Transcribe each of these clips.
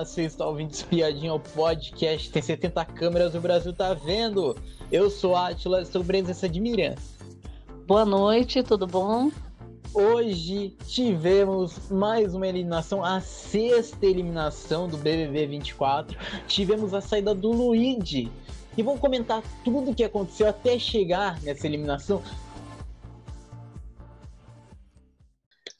Olá, você está ouvindo Espiadinha, o podcast tem 70 câmeras, o Brasil tá vendo. Eu sou Atila, estou presença de Miriam. Boa noite, tudo bom? Hoje tivemos mais uma eliminação, a sexta eliminação do BBB 24. Tivemos a saída do Luigi. E vamos comentar tudo o que aconteceu até chegar nessa eliminação.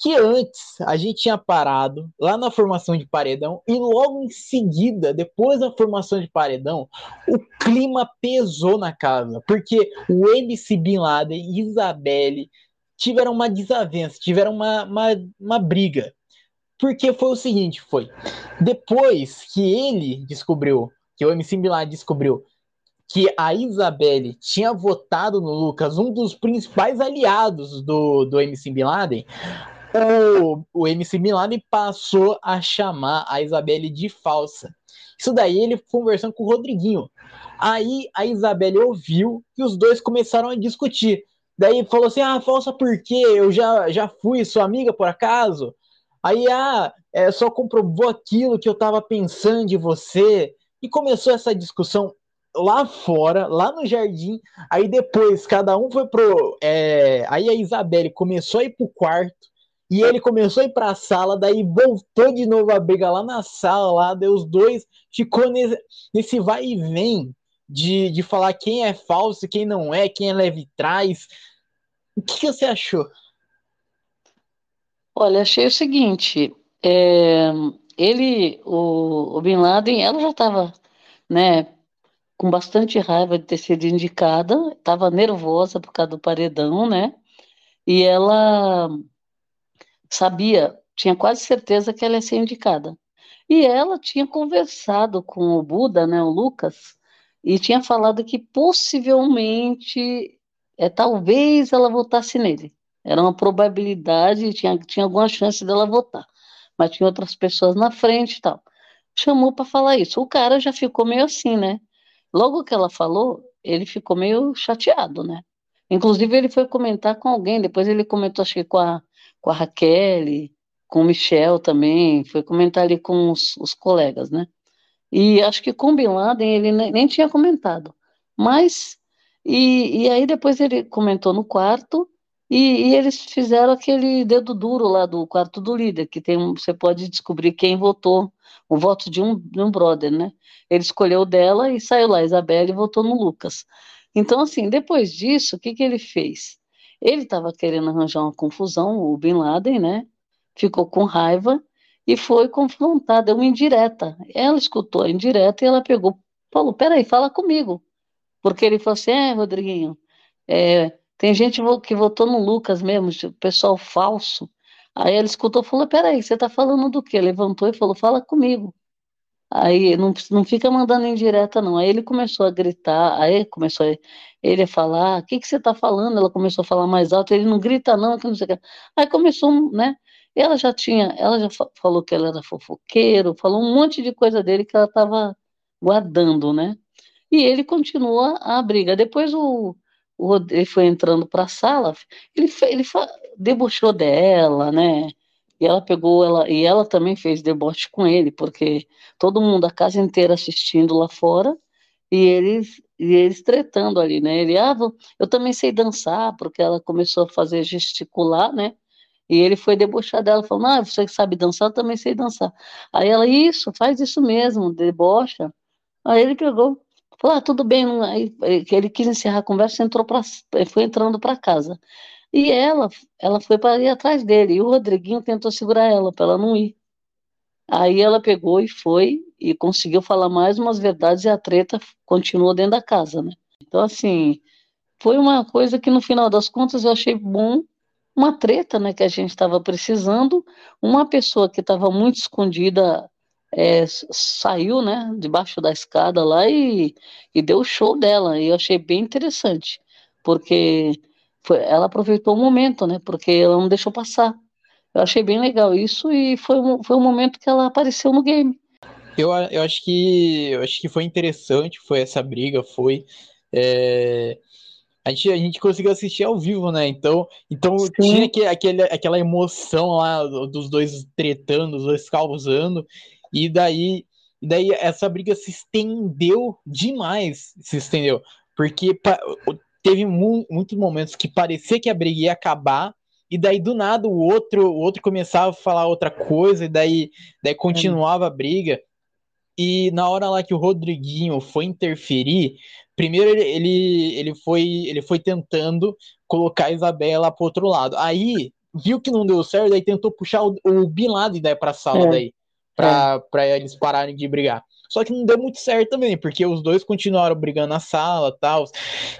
Que antes a gente tinha parado lá na formação de paredão e logo em seguida, depois da formação de paredão, o clima pesou na casa, porque o MC Bin Laden e Isabelle tiveram uma desavença, tiveram uma, uma, uma briga. Porque foi o seguinte, foi, depois que ele descobriu, que o MC Bin Laden descobriu que a Isabelle tinha votado no Lucas, um dos principais aliados do, do MC Bin Laden, o, o MC Milani passou a chamar a Isabelle de falsa. Isso daí ele conversando com o Rodriguinho. Aí a Isabelle ouviu e os dois começaram a discutir. Daí falou assim: Ah, falsa por quê? Eu já, já fui sua amiga por acaso? Aí, ah, é, só comprovou aquilo que eu tava pensando de você. E começou essa discussão lá fora, lá no jardim. Aí depois cada um foi pro. É, aí a Isabelle começou a ir pro quarto e ele começou a ir para a sala, daí voltou de novo a briga lá na sala, lá, daí os dois ficou nesse, nesse vai e vem de, de falar quem é falso, quem não é, quem é leve trás. O que, que você achou? Olha, achei o seguinte, é, ele, o, o Bin Laden, ela já estava, né, com bastante raiva de ter sido indicada, estava nervosa por causa do paredão, né, e ela sabia, tinha quase certeza que ela ia ser indicada. E ela tinha conversado com o Buda, né, o Lucas, e tinha falado que possivelmente, é, talvez ela votasse nele. Era uma probabilidade, tinha, tinha alguma chance dela votar. Mas tinha outras pessoas na frente e tal. Chamou para falar isso. O cara já ficou meio assim, né? Logo que ela falou, ele ficou meio chateado, né? Inclusive, ele foi comentar com alguém, depois ele comentou, acho que com a com a Raquel, com o Michel também, foi comentar ali com os, os colegas, né? E acho que com Bin Laden ele nem, nem tinha comentado. Mas, e, e, aí depois ele comentou no quarto, e, e, eles fizeram aquele dedo duro lá do quarto do líder, que tem você pode descobrir quem votou, o voto de um, de um brother, né? Ele escolheu dela e saiu lá, Isabelle, e votou no Lucas. Então, assim, depois disso, o que, que ele fez? Ele estava querendo arranjar uma confusão, o Bin Laden, né? Ficou com raiva e foi confrontar, deu uma indireta. Ela escutou a indireta e ela pegou, falou: peraí, fala comigo. Porque ele falou assim: é, Rodriguinho, é, tem gente que votou no Lucas mesmo, pessoal falso. Aí ela escutou e falou: peraí, você está falando do quê? Levantou e falou: fala comigo. Aí não, não fica mandando indireta, não. Aí ele começou a gritar, aí começou a, ele a falar, o que, que você está falando? Ela começou a falar mais alto, ele não grita, não, que não sei o que. Aí começou, né? Ela já tinha, ela já falou que ela era fofoqueiro, falou um monte de coisa dele que ela estava guardando, né? E ele continua a briga. Depois o, o ele foi entrando para a sala, ele, ele debochou dela, né? E ela pegou ela e ela também fez deboche com ele, porque todo mundo, a casa inteira assistindo lá fora, e eles e eles tretando ali, né? Ele, ah, eu também sei dançar, porque ela começou a fazer gesticular, né? E ele foi debochar dela, falando, ah, você sabe dançar, eu também sei dançar. Aí ela, isso, faz isso mesmo, debocha. Aí ele pegou, falou, ah, tudo bem, aí ele quis encerrar a conversa, entrou pra, foi entrando para casa. E ela, ela foi para ir atrás dele. E o Rodriguinho tentou segurar ela, para ela não ir. Aí ela pegou e foi e conseguiu falar mais umas verdades e a treta continuou dentro da casa, né? Então, assim, foi uma coisa que no final das contas eu achei bom, uma treta, né, que a gente estava precisando, uma pessoa que estava muito escondida é, saiu, né, debaixo da escada lá e, e deu o show dela, e eu achei bem interessante, porque foi, ela aproveitou o momento, né? Porque ela não deixou passar. Eu achei bem legal isso e foi, foi um momento que ela apareceu no game. Eu, eu acho que eu acho que foi interessante, foi essa briga, foi é, a gente, a gente conseguiu assistir ao vivo, né? Então, então tinha que, aquele, aquela emoção lá dos dois tretando, os dois causando, e daí E daí essa briga se estendeu demais, se estendeu. Porque teve mu muitos momentos que parecia que a briga ia acabar, e daí do nada o outro, o outro começava a falar outra coisa, e daí, daí continuava a briga. E na hora lá que o Rodriguinho foi interferir, primeiro ele, ele, foi, ele foi tentando colocar a Isabela pro outro lado. Aí viu que não deu certo, daí tentou puxar o, o Bin Laden daí pra sala é. daí, pra, é. pra eles pararem de brigar. Só que não deu muito certo também, porque os dois continuaram brigando na sala e tal.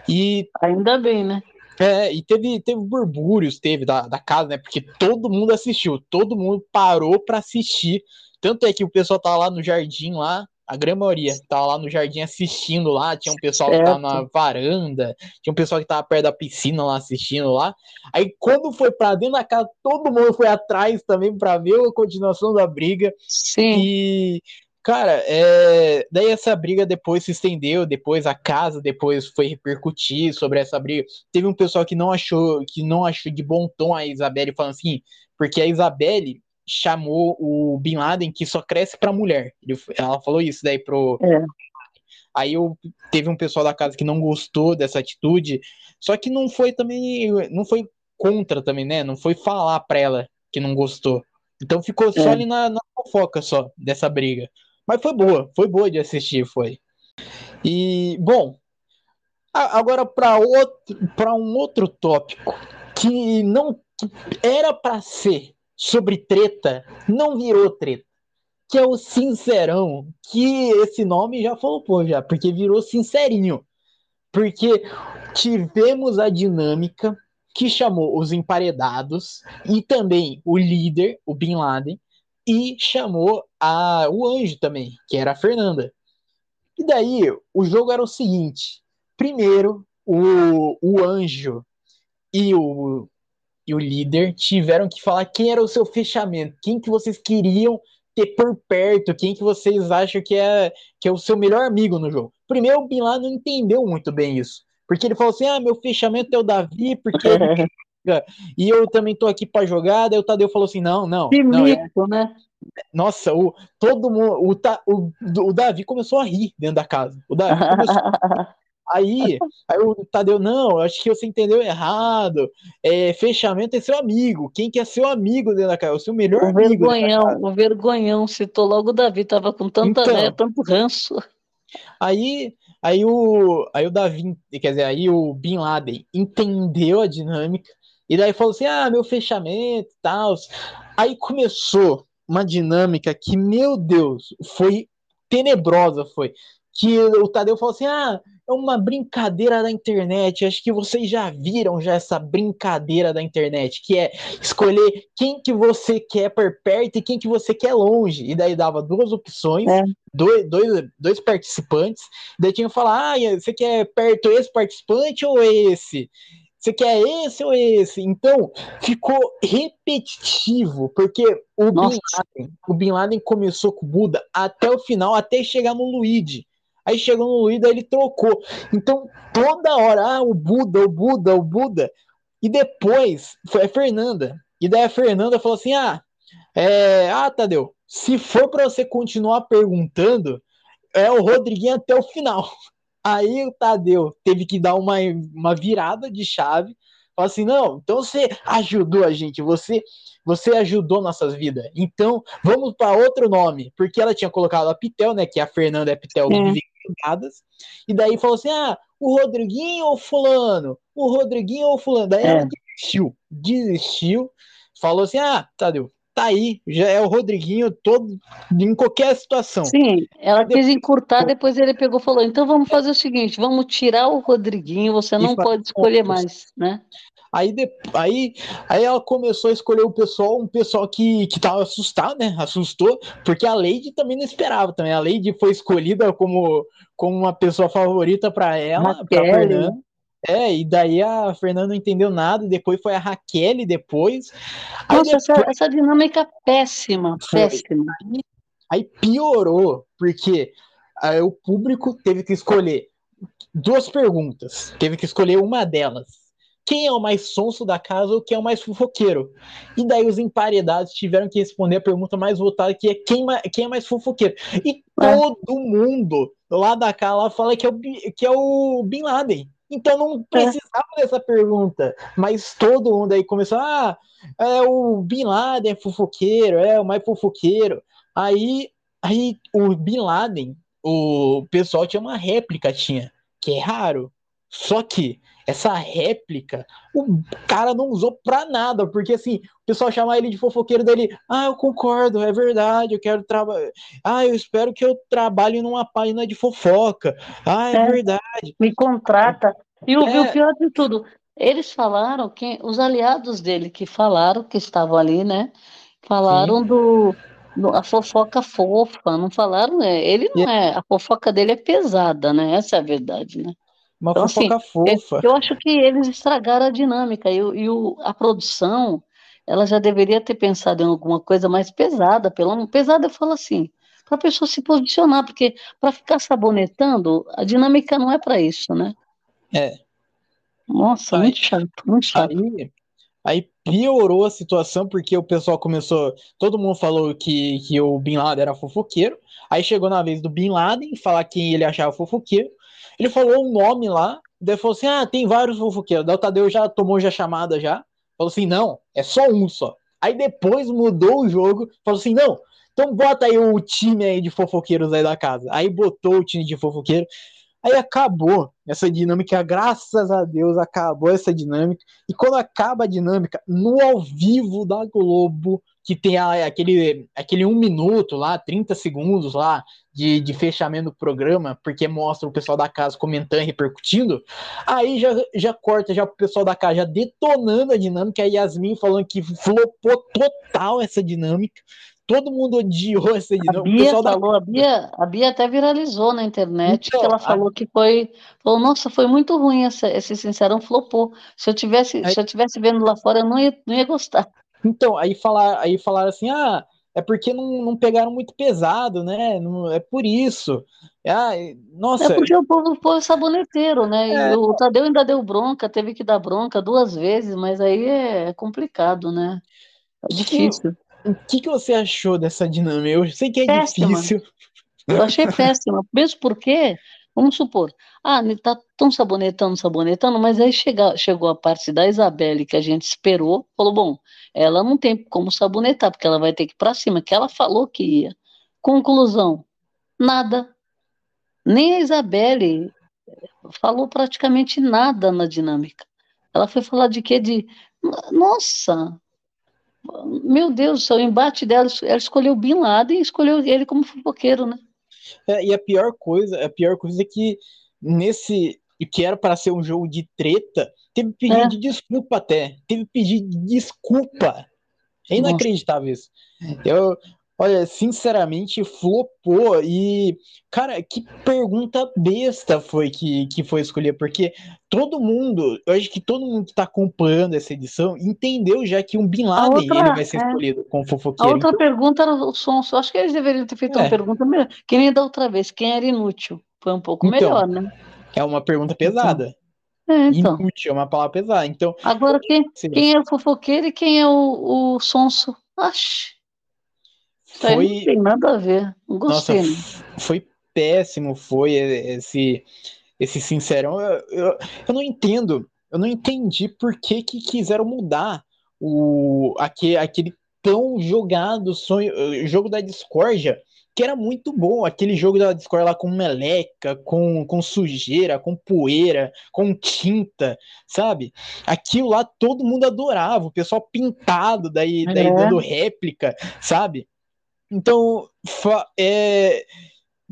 E. Ainda bem, né? É, e teve, teve burbúrios, teve da, da casa, né? Porque todo mundo assistiu, todo mundo parou para assistir. Tanto é que o pessoal tava lá no jardim lá, a grande maioria tava lá no jardim assistindo lá, tinha um pessoal certo. que tava na varanda, tinha um pessoal que tava perto da piscina lá assistindo lá. Aí quando foi para dentro da casa, todo mundo foi atrás também para ver a continuação da briga. Sim. E Cara, é... daí essa briga depois se estendeu, depois a casa depois foi repercutir sobre essa briga. Teve um pessoal que não achou que não achou de bom tom a Isabelle falando assim, porque a Isabelle chamou o Bin Laden que só cresce para mulher. Ela falou isso daí pro. É. Aí eu, teve um pessoal da casa que não gostou dessa atitude, só que não foi também, não foi contra também, né? Não foi falar pra ela que não gostou. Então ficou só é. ali na, na fofoca só dessa briga. Mas foi boa, foi boa de assistir, foi. E, bom, agora para um outro tópico que não era para ser sobre treta não virou treta. Que é o Sincerão, que esse nome já falou já, porque virou Sincerinho. Porque tivemos a dinâmica que chamou os emparedados e também o líder, o Bin Laden, e chamou a, o anjo também, que era a Fernanda. E daí, o jogo era o seguinte: primeiro, o, o anjo e o, e o líder tiveram que falar quem era o seu fechamento, quem que vocês queriam ter por perto, quem que vocês acham que é, que é o seu melhor amigo no jogo. Primeiro, o Bin Laden não entendeu muito bem isso, porque ele falou assim, ah, meu fechamento é o Davi, porque... e eu também tô aqui para jogar, daí o Tadeu falou assim, não, não. Que não, é mico, é... né? Nossa, o, todo mundo, o, o, o Davi começou a rir dentro da casa. O Davi começou Aí, aí o Tadeu, não, acho que você entendeu errado. É, fechamento é seu amigo. Quem que é seu amigo dentro da casa? O seu melhor o amigo. Vergonhão, o vergonhão, citou logo o Davi, tava com tanta então, né, tanto ranço. Aí, aí o, aí o Davi, quer dizer, aí o Bin Laden entendeu a dinâmica e daí falou assim: ah, meu fechamento e tal. Aí começou uma dinâmica que, meu Deus, foi tenebrosa, foi. Que o Tadeu falou assim: ah, é uma brincadeira da internet. Acho que vocês já viram já essa brincadeira da internet, que é escolher quem que você quer por perto e quem que você quer longe. E daí dava duas opções, é. dois, dois, dois participantes. Daí tinha que falar: ah, você quer perto esse participante ou esse? Você quer esse ou esse? Então, ficou repetitivo, porque o Bin, Laden, o Bin Laden começou com o Buda até o final, até chegar no Luigi. Aí chegou no Luiz, ele trocou. Então, toda hora, ah, o Buda, o Buda, o Buda. E depois foi a Fernanda. E daí a Fernanda falou assim: ah, é, ah, Tadeu, se for para você continuar perguntando, é o Rodriguinho até o final. Aí o Tadeu teve que dar uma, uma virada de chave. Falou assim: não, então você ajudou a gente, você você ajudou nossas vidas. Então, vamos para outro nome, porque ela tinha colocado a Pitel, né, que a Fernanda é Pitel é e daí falou assim: ah, o Rodriguinho ou Fulano? O Rodriguinho ou Fulano? Daí é. ela desistiu, desistiu, falou assim: ah, Tadeu, tá aí, já é o Rodriguinho todo em qualquer situação. Sim, ela quis encurtar, depois ele pegou e falou: então vamos fazer o seguinte, vamos tirar o Rodriguinho, você não pode escolher mais, né? Aí, aí, aí ela começou a escolher o pessoal, um pessoal que, que tava assustado, né? Assustou, porque a Lady também não esperava também. A Lady foi escolhida como, como uma pessoa favorita para ela, pra Fernanda. É, e daí a Fernanda não entendeu nada, depois foi a Raquel depois. Nossa, depois... Essa, essa, dinâmica péssima, foi. péssima. Aí, aí piorou, porque aí, o público teve que escolher duas perguntas, teve que escolher uma delas. quem é o mais sonso da casa ou quem é o mais fofoqueiro. E daí os emparedados tiveram que responder a pergunta mais votada, que é quem, quem é mais fofoqueiro. E é. todo mundo lá da casa fala que é o, que é o Bin Laden. Então não é. precisava é. dessa pergunta. Mas todo mundo aí começou, ah, é o Bin Laden é fofoqueiro, é o mais fofoqueiro. Aí, aí o Bin Laden, o pessoal tinha uma réplica, tinha, que é raro. Só que essa réplica, o cara não usou pra nada, porque assim, o pessoal chama ele de fofoqueiro dele, ah, eu concordo, é verdade, eu quero trabalhar, ah, eu espero que eu trabalhe numa página de fofoca, ah, é, é verdade. Me contrata. E o, é... o, pior de tudo, eles falaram, que os aliados dele que falaram, que estavam ali, né, falaram do, do, a fofoca fofa, não falaram, né, ele não é, a fofoca dele é pesada, né, essa é a verdade, né. Uma então, fofoca assim, fofa. Eu acho que eles estragaram a dinâmica e, e o, a produção, ela já deveria ter pensado em alguma coisa mais pesada, pelo menos pesada eu falo assim, para a pessoa se posicionar, porque para ficar sabonetando, a dinâmica não é para isso, né? É. Nossa, aí, muito chato, muito chato. Aí, aí piorou a situação porque o pessoal começou, todo mundo falou que, que o Bin Laden era fofoqueiro, aí chegou na vez do Bin Laden falar quem ele achava fofoqueiro, ele falou um nome lá, daí falou assim: ah, tem vários fofoqueiros. Daí o Tadeu já tomou já chamada já. Falou assim: não, é só um só. Aí depois mudou o jogo, falou assim: não, então bota aí o time aí de fofoqueiros aí da casa. Aí botou o time de fofoqueiro. Aí acabou essa dinâmica, graças a Deus acabou essa dinâmica. E quando acaba a dinâmica, no ao vivo da Globo, que tem aquele, aquele um minuto lá, 30 segundos lá de, de fechamento do programa, porque mostra o pessoal da casa comentando e repercutindo, aí já, já corta já o pessoal da casa já detonando a dinâmica, a Yasmin falando que flopou total essa dinâmica, todo mundo odiou essa dinâmica. A Bia falou, da... a, Bia, a Bia até viralizou na internet, então, que ela falou a... que foi, falou, nossa, foi muito ruim essa, esse Sincerão, flopou. Se eu tivesse, aí... se eu tivesse vendo lá fora, eu não ia, não ia gostar. Então, aí falar, aí falaram assim, ah, é porque não, não pegaram muito pesado, né? Não, é por isso. Ah, nossa. É porque o povo foi saboneteiro, né? É, o Tadeu ainda deu bronca, teve que dar bronca duas vezes, mas aí é complicado, né? É difícil. O que, que você achou dessa dinâmica? Eu sei que é péssima. difícil. Eu achei péssima, mesmo porque Vamos supor, ah, tá tão sabonetando, sabonetando, mas aí chega, chegou a parte da Isabelle que a gente esperou, falou, bom, ela não tem como sabonetar, porque ela vai ter que ir para cima, que ela falou que ia. Conclusão, nada. Nem a Isabelle falou praticamente nada na dinâmica. Ela foi falar de quê? De, nossa, meu Deus, o embate dela, ela escolheu Bin Laden e escolheu ele como fofoqueiro, né? É, e a pior coisa, a pior coisa é que nesse que era para ser um jogo de treta, teve pedido é. de desculpa até. Teve pedido de desculpa. É inacreditável isso. Eu, olha, sinceramente, flopou. E, cara, que pergunta besta foi que, que foi escolher, porque todo mundo, eu acho que todo mundo que tá acompanhando essa edição entendeu já que um Bin Laden outra, ele vai ser é, escolhido como fofoqueiro. A outra então... pergunta era o Sonso. Acho que eles deveriam ter feito é. uma pergunta melhor. Que nem da outra vez, quem era inútil? Foi um pouco então, melhor, né? É uma pergunta pesada. É, então. Inútil, é uma palavra pesada. Então, Agora, quem, quem é o fofoqueiro e quem é o, o sonso? Acho. Foi... Não tem nada a ver. Não gostei. Nossa, foi péssimo, foi esse, esse sincerão. Eu, eu, eu, não entendo. Eu não entendi por que, que quiseram mudar o, aquele, aquele tão jogado sonho, jogo da discórdia que era muito bom. Aquele jogo da Discord lá com meleca, com, com sujeira, com poeira, com tinta, sabe? Aquilo lá todo mundo adorava, o pessoal pintado, daí, é. daí dando réplica, sabe? Então, é,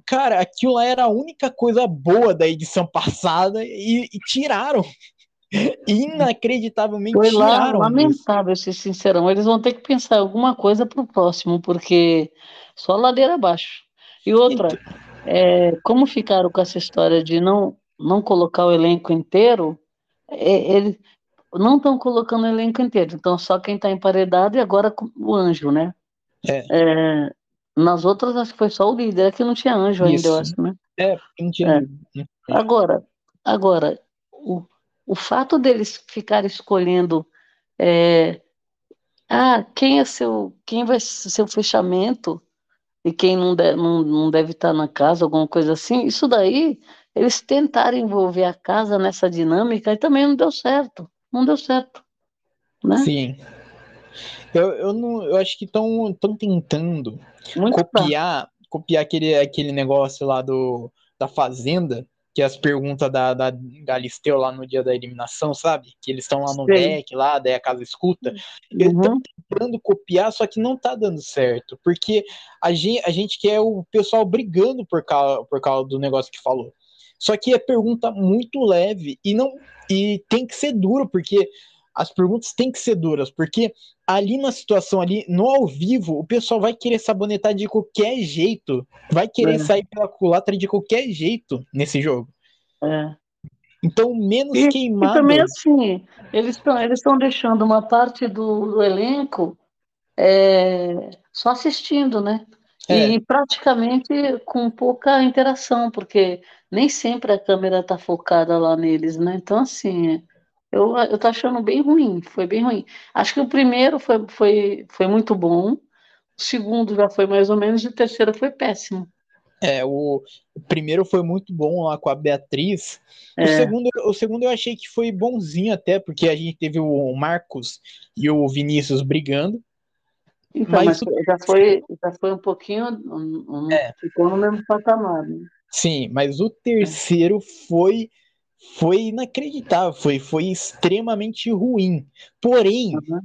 cara, aquilo lá era a única coisa boa da edição passada e, e tiraram. Inacreditavelmente Foi lá, lamentável, ser sincerão. Eles vão ter que pensar alguma coisa para o próximo, porque só ladeira abaixo. E outra, então... é, como ficaram com essa história de não, não colocar o elenco inteiro, é, eles não estão colocando o elenco inteiro, então só quem está emparedado e agora o anjo, né? É. É, nas outras, acho que foi só o líder, é que não tinha anjo Isso. ainda, eu acho, né? É, não tinha. É. Agora, agora o, o fato deles ficarem escolhendo é, ah, quem é seu, quem vai ser seu fechamento e quem não, de, não, não deve estar na casa, alguma coisa assim, isso daí, eles tentaram envolver a casa nessa dinâmica e também não deu certo, não deu certo, né? Sim. Eu, eu, não, eu acho que estão tentando Muito copiar, copiar aquele, aquele negócio lá do, da Fazenda, que as perguntas da, da Galisteu lá no dia da eliminação, sabe? Que eles estão lá no Sim. deck, lá, daí a casa escuta. Eles estão uhum. tentando copiar, só que não tá dando certo. Porque a gente, a gente quer o pessoal brigando por causa, por causa do negócio que falou. Só que é pergunta muito leve e não e tem que ser duro, porque as perguntas têm que ser duras, porque ali na situação ali, no ao vivo, o pessoal vai querer sabonetar de qualquer jeito. Vai querer é. sair pela culatra de qualquer jeito nesse jogo. É. Então, menos e, queimado. E também assim, eles estão eles deixando uma parte do, do elenco é, só assistindo, né? É. E praticamente com pouca interação, porque nem sempre a câmera está focada lá neles, né? Então, assim, eu, eu tô achando bem ruim, foi bem ruim. Acho que o primeiro foi, foi, foi muito bom, o segundo já foi mais ou menos, e o terceiro foi péssimo. É, o, o primeiro foi muito bom lá com a Beatriz. É. O, segundo, o segundo eu achei que foi bonzinho até, porque a gente teve o Marcos e o Vinícius brigando. Então, mas, mas já, foi, já foi um pouquinho. Um, um, é. Ficou no mesmo patamar. Né? Sim, mas o terceiro foi foi inacreditável, foi, foi extremamente ruim. Porém, uhum.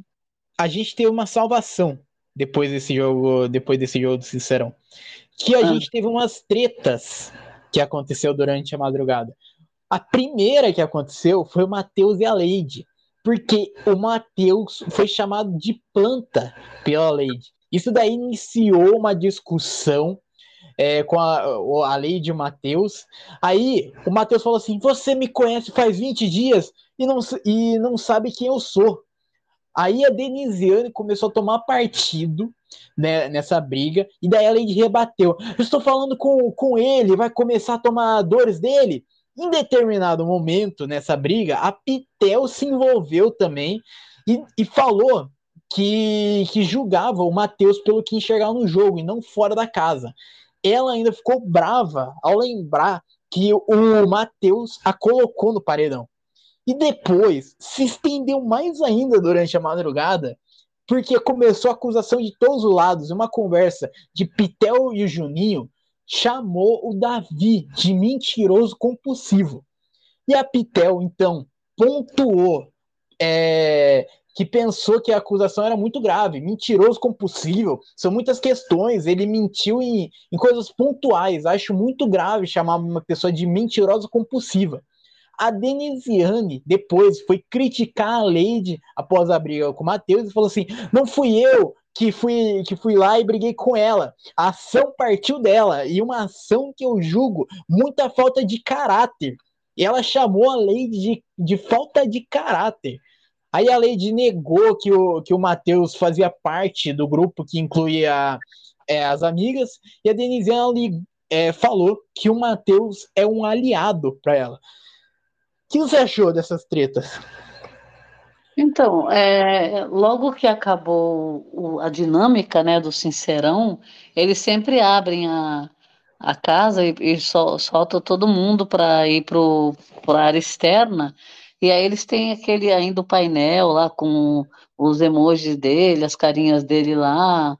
a gente teve uma salvação depois desse jogo, depois desse jogo do Sincerão. Que a uhum. gente teve umas tretas que aconteceu durante a madrugada. A primeira que aconteceu foi o Matheus e a Leide. Porque o Matheus foi chamado de planta pela Leide. Isso daí iniciou uma discussão é, com a, a lei de Mateus. Aí o Mateus falou assim: Você me conhece faz 20 dias e não, e não sabe quem eu sou. Aí a Denisiane começou a tomar partido né, nessa briga, e daí a Lady rebateu. Eu estou falando com, com ele, vai começar a tomar dores dele. Em determinado momento nessa briga, a Pitel se envolveu também e, e falou que, que julgava o Matheus pelo que enxergava no jogo e não fora da casa ela ainda ficou brava ao lembrar que o Matheus a colocou no paredão. E depois se estendeu mais ainda durante a madrugada, porque começou a acusação de todos os lados, uma conversa de Pitel e o Juninho chamou o Davi de mentiroso compulsivo. E a Pitel, então, pontuou é, que pensou que a acusação era muito grave, mentiroso compulsivo, são muitas questões, ele mentiu em, em coisas pontuais, acho muito grave chamar uma pessoa de mentirosa compulsiva. A Denisiane depois foi criticar a Leide após a briga com o Matheus e falou assim: não fui eu que fui, que fui lá e briguei com ela. A ação partiu dela, e uma ação que eu julgo muita falta de caráter. E ela chamou a Leide de, de falta de caráter. Aí a Lady negou que o, que o Matheus fazia parte do grupo que incluía é, as amigas, e a Denisiane é, falou que o Matheus é um aliado para ela. O que você achou dessas tretas? Então, é, logo que acabou o, a dinâmica né, do Sincerão, eles sempre abrem a, a casa e, e sol, soltam todo mundo para ir para a área externa. E aí eles têm aquele ainda o painel lá com os emojis dele, as carinhas dele lá.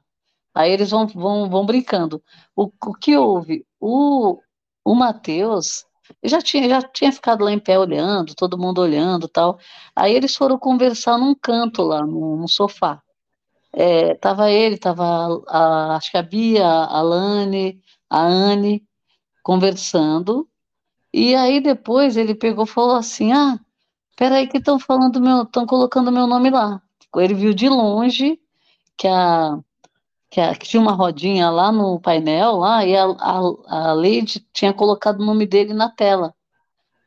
Aí eles vão, vão, vão brincando. O, o que houve? O, o Matheus já tinha, já tinha ficado lá em pé olhando, todo mundo olhando tal. Aí eles foram conversar num canto lá, no, sofá. É, tava ele, tava a, acho que a Bia, a Lane, a Anne conversando. E aí depois ele pegou e falou assim: Ah, Peraí que estão falando meu, estão colocando meu nome lá. Ele viu de longe que a, que a que tinha uma rodinha lá no painel lá e a, a, a Lady tinha colocado o nome dele na tela.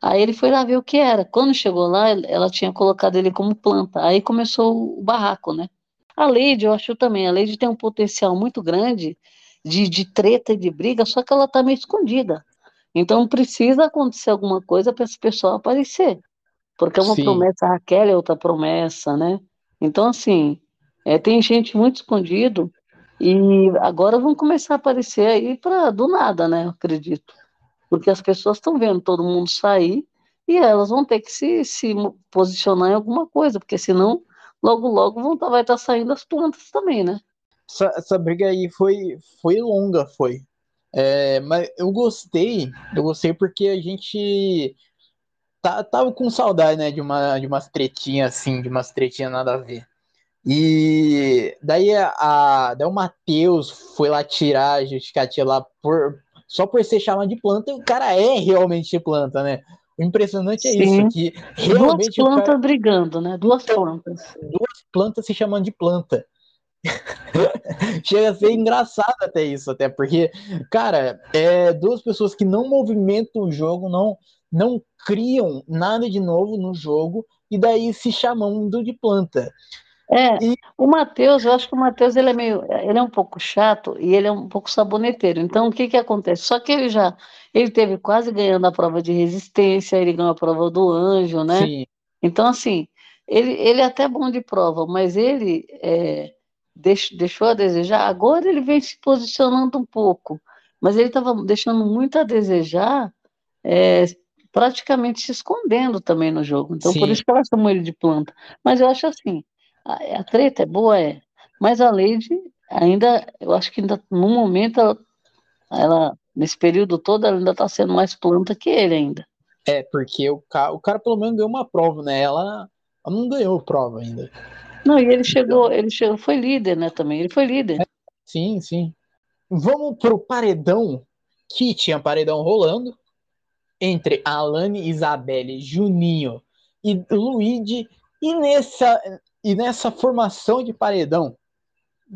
Aí ele foi lá ver o que era. Quando chegou lá, ela tinha colocado ele como planta. Aí começou o barraco, né? A Lady, eu acho também, a Lady tem um potencial muito grande de, de treta e de briga, só que ela tá meio escondida. Então precisa acontecer alguma coisa para esse pessoal aparecer. Porque uma Sim. promessa, a Raquel é outra promessa, né? Então, assim, é, tem gente muito escondido e agora vão começar a aparecer aí para do nada, né? Eu acredito. Porque as pessoas estão vendo todo mundo sair e elas vão ter que se, se posicionar em alguma coisa, porque senão, logo, logo vão tá, vai estar tá saindo as plantas também, né? Essa, essa briga aí foi, foi longa, foi. É, mas eu gostei, eu gostei porque a gente tá, tava com saudade, né, de, uma, de umas tretinhas assim, de umas tretinhas nada a ver. E daí, a, daí o Matheus foi lá tirar a justificativa lá por, só por ser chamado de planta, e o cara é realmente planta, né? O impressionante é Sim. isso, que realmente... Duas plantas cara... brigando, né? Duas plantas. Duas plantas se chamando de planta. Chega a ser engraçado até isso, até porque, cara, é duas pessoas que não movimentam o jogo, não, não criam nada de novo no jogo, e daí se chamando de planta. É, e... o Matheus, eu acho que o Matheus ele é meio, ele é um pouco chato e ele é um pouco saboneteiro. Então, o que que acontece? Só que ele já, ele teve quase ganhando a prova de resistência, ele ganhou a prova do anjo, né? Sim. Então, assim, ele, ele é até bom de prova, mas ele é, deix, deixou a desejar. Agora ele vem se posicionando um pouco, mas ele estava deixando muito a desejar, é, praticamente se escondendo também no jogo. Então, Sim. por isso que ela chamou ele de planta. Mas eu acho assim, a, a treta é boa, é. Mas a Lady ainda, eu acho que ainda no momento ela, ela nesse período todo ela ainda está sendo mais planta que ele ainda. É, porque o cara, o cara pelo menos ganhou uma prova, né? Ela, ela não ganhou prova ainda. Não, e ele chegou, ele chegou, foi líder, né, também. Ele foi líder. É, sim, sim. Vamos pro paredão, que tinha paredão rolando entre Alane, Isabelle, Juninho e Luigi. E nessa, e nessa formação de paredão,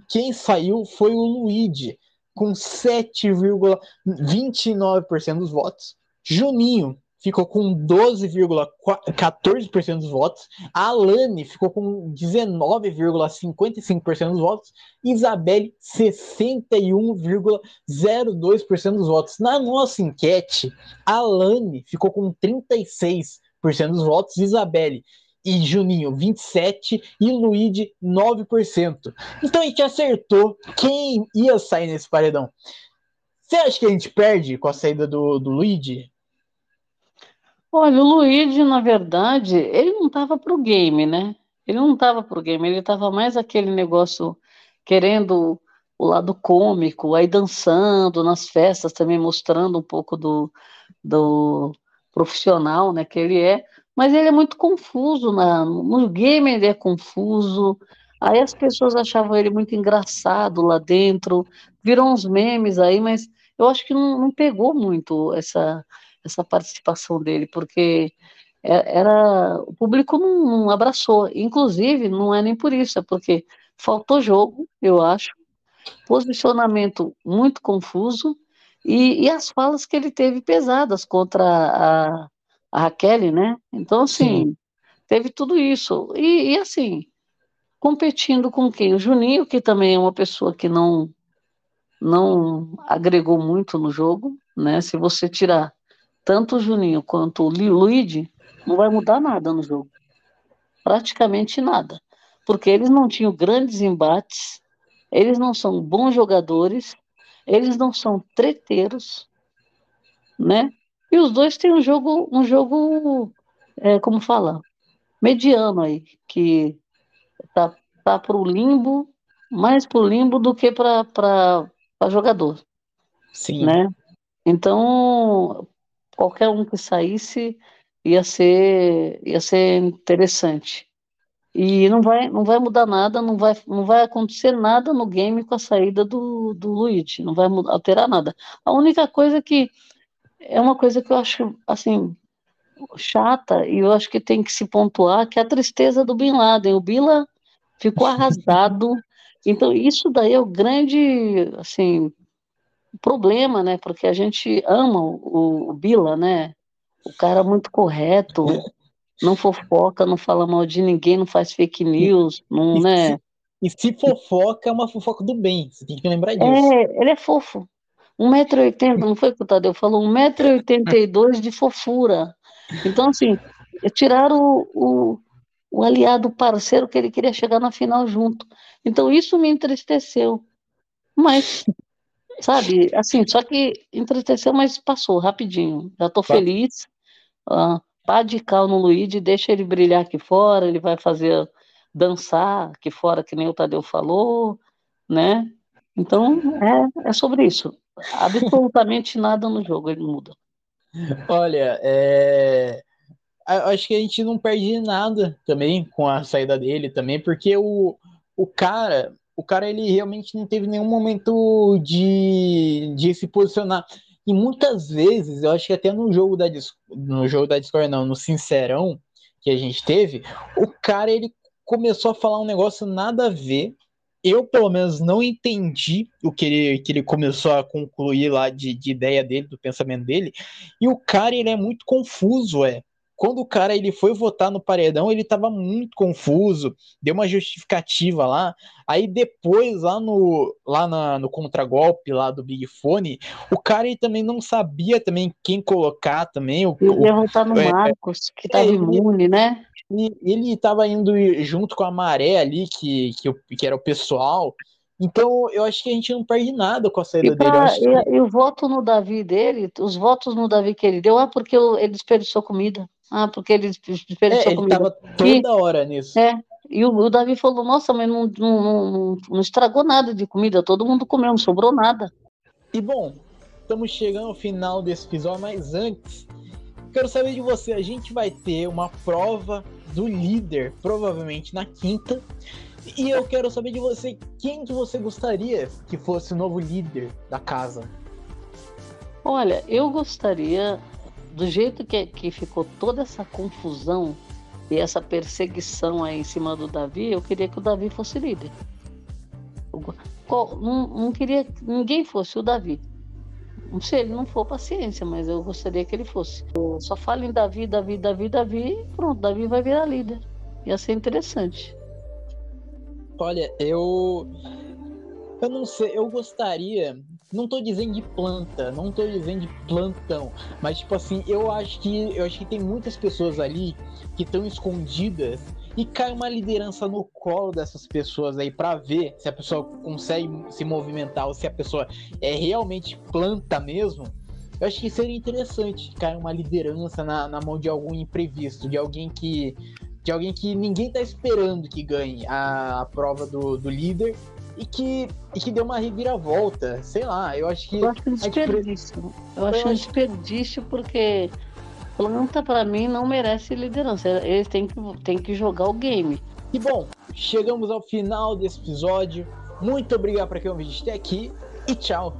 quem saiu foi o Luigi, com 7,29% dos votos. Juninho ficou com 12,14% dos votos. A Alane ficou com 19,55% dos votos. Isabelle, 61,02% dos votos. Na nossa enquete, a Alane ficou com 36% dos votos. Isabelle, e Juninho 27 e Luigi 9%. Então a gente acertou quem ia sair nesse paredão. Você acha que a gente perde com a saída do, do Luigi? Olha, o Luigi, na verdade, ele não estava pro game, né? Ele não estava pro game, ele estava mais aquele negócio querendo o lado cômico, aí dançando nas festas também, mostrando um pouco do, do profissional, né, que ele é. Mas ele é muito confuso, na, no game ele é confuso, aí as pessoas achavam ele muito engraçado lá dentro, viram uns memes aí, mas eu acho que não, não pegou muito essa, essa participação dele, porque é, era o público não, não, abraçou, inclusive não é nem por isso, é porque faltou jogo, eu acho, posicionamento muito confuso e, e as falas que ele teve pesadas contra a, a Raquel, né? Então, assim, Sim. teve tudo isso. E, e, assim, competindo com quem? O Juninho, que também é uma pessoa que não, não agregou muito no jogo, né? Se você tirar tanto o Juninho quanto o Luigi, não vai mudar nada no jogo. Praticamente nada. Porque eles não tinham grandes embates, eles não são bons jogadores, eles não são treteiros, né? E os dois têm um jogo, um jogo, é, como fala, mediano aí, que tá, tá para o limbo, mais para o limbo do que para jogador. Sim. Né? Então, qualquer um que saísse ia ser, ia ser interessante. E não vai, não vai mudar nada, não vai, não vai acontecer nada no game com a saída do, do Luigi, não vai mudar, alterar nada. A única coisa que é uma coisa que eu acho, assim, chata, e eu acho que tem que se pontuar, que é a tristeza do Bin Laden. O Bila ficou arrasado. Então, isso daí é o grande, assim, problema, né? Porque a gente ama o, o Bila, né? O cara muito correto, não fofoca, não fala mal de ninguém, não faz fake news, não, e né? Se, e se fofoca, é uma fofoca do bem, você tem que lembrar disso. É, ele é fofo. 1,80m, não foi que o Tadeu falou? 1,82m de fofura. Então, assim, tiraram o, o, o aliado parceiro que ele queria chegar na final junto. Então isso me entristeceu. Mas, sabe, assim, só que entristeceu, mas passou rapidinho. Já estou feliz. Uh, pá de cal no Luigi, deixa ele brilhar aqui fora, ele vai fazer dançar aqui fora, que nem o Tadeu falou, né? Então, é, é sobre isso. Absolutamente nada no jogo ele muda. Olha, é... acho que a gente não perde nada também com a saída dele também, porque o, o cara, o cara ele realmente não teve nenhum momento de, de se posicionar. E muitas vezes, eu acho que até no jogo da no jogo da Discord, não, no Sincerão que a gente teve, o cara ele começou a falar um negócio nada a ver eu, pelo menos, não entendi o que ele, que ele começou a concluir lá de, de ideia dele, do pensamento dele. E o cara, ele é muito confuso, é. Quando o cara ele foi votar no paredão, ele estava muito confuso, deu uma justificativa lá. Aí depois, lá no, lá na, no contragolpe lá do Big Fone, o cara ele também não sabia também quem colocar também. O, ele ia votar no é, Marcos, que estava é, imune, né? ele estava indo junto com a maré ali, que, que, que, era o pessoal. Então, eu acho que a gente não perde nada com a saída pra, dele. E, e, o voto no Davi dele, os votos no Davi que ele deu, ah, porque ele desperdiçou comida. Ah, porque ele desperdiçou é, ele comida. Ele tava toda e, hora nisso. É, e o, o, Davi falou, nossa, mas não, não, não, não estragou nada de comida, todo mundo comeu, não sobrou nada. E bom, estamos chegando ao final desse episódio, mas antes, quero saber de você, a gente vai ter uma prova do líder, provavelmente na quinta. E eu quero saber de você quem que você gostaria que fosse o novo líder da casa. Olha, eu gostaria, do jeito que, que ficou toda essa confusão e essa perseguição aí em cima do Davi, eu queria que o Davi fosse líder. Eu, não, não queria que ninguém fosse o Davi. Se ele não for, paciência, mas eu gostaria que ele fosse. Eu só falo em Davi, Davi, Davi, Davi, pronto, Davi vai virar líder. Ia ser interessante. Olha, eu. Eu não sei, eu gostaria. Não tô dizendo de planta, não tô dizendo de plantão, mas tipo assim, eu acho que eu acho que tem muitas pessoas ali que estão escondidas e cai uma liderança no colo dessas pessoas aí para ver se a pessoa consegue se movimentar ou se a pessoa é realmente planta mesmo. Eu acho que seria interessante cair uma liderança na, na mão de algum imprevisto, de alguém que de alguém que ninguém tá esperando que ganhe a, a prova do, do líder e que, e que deu uma reviravolta. Sei lá, eu acho que. Eu acho um desperdício. Eu acho um desperdício porque planta para mim não merece liderança. Eles têm que, têm que jogar o game. E bom, chegamos ao final desse episódio. Muito obrigado para quem ouviu até aqui e tchau.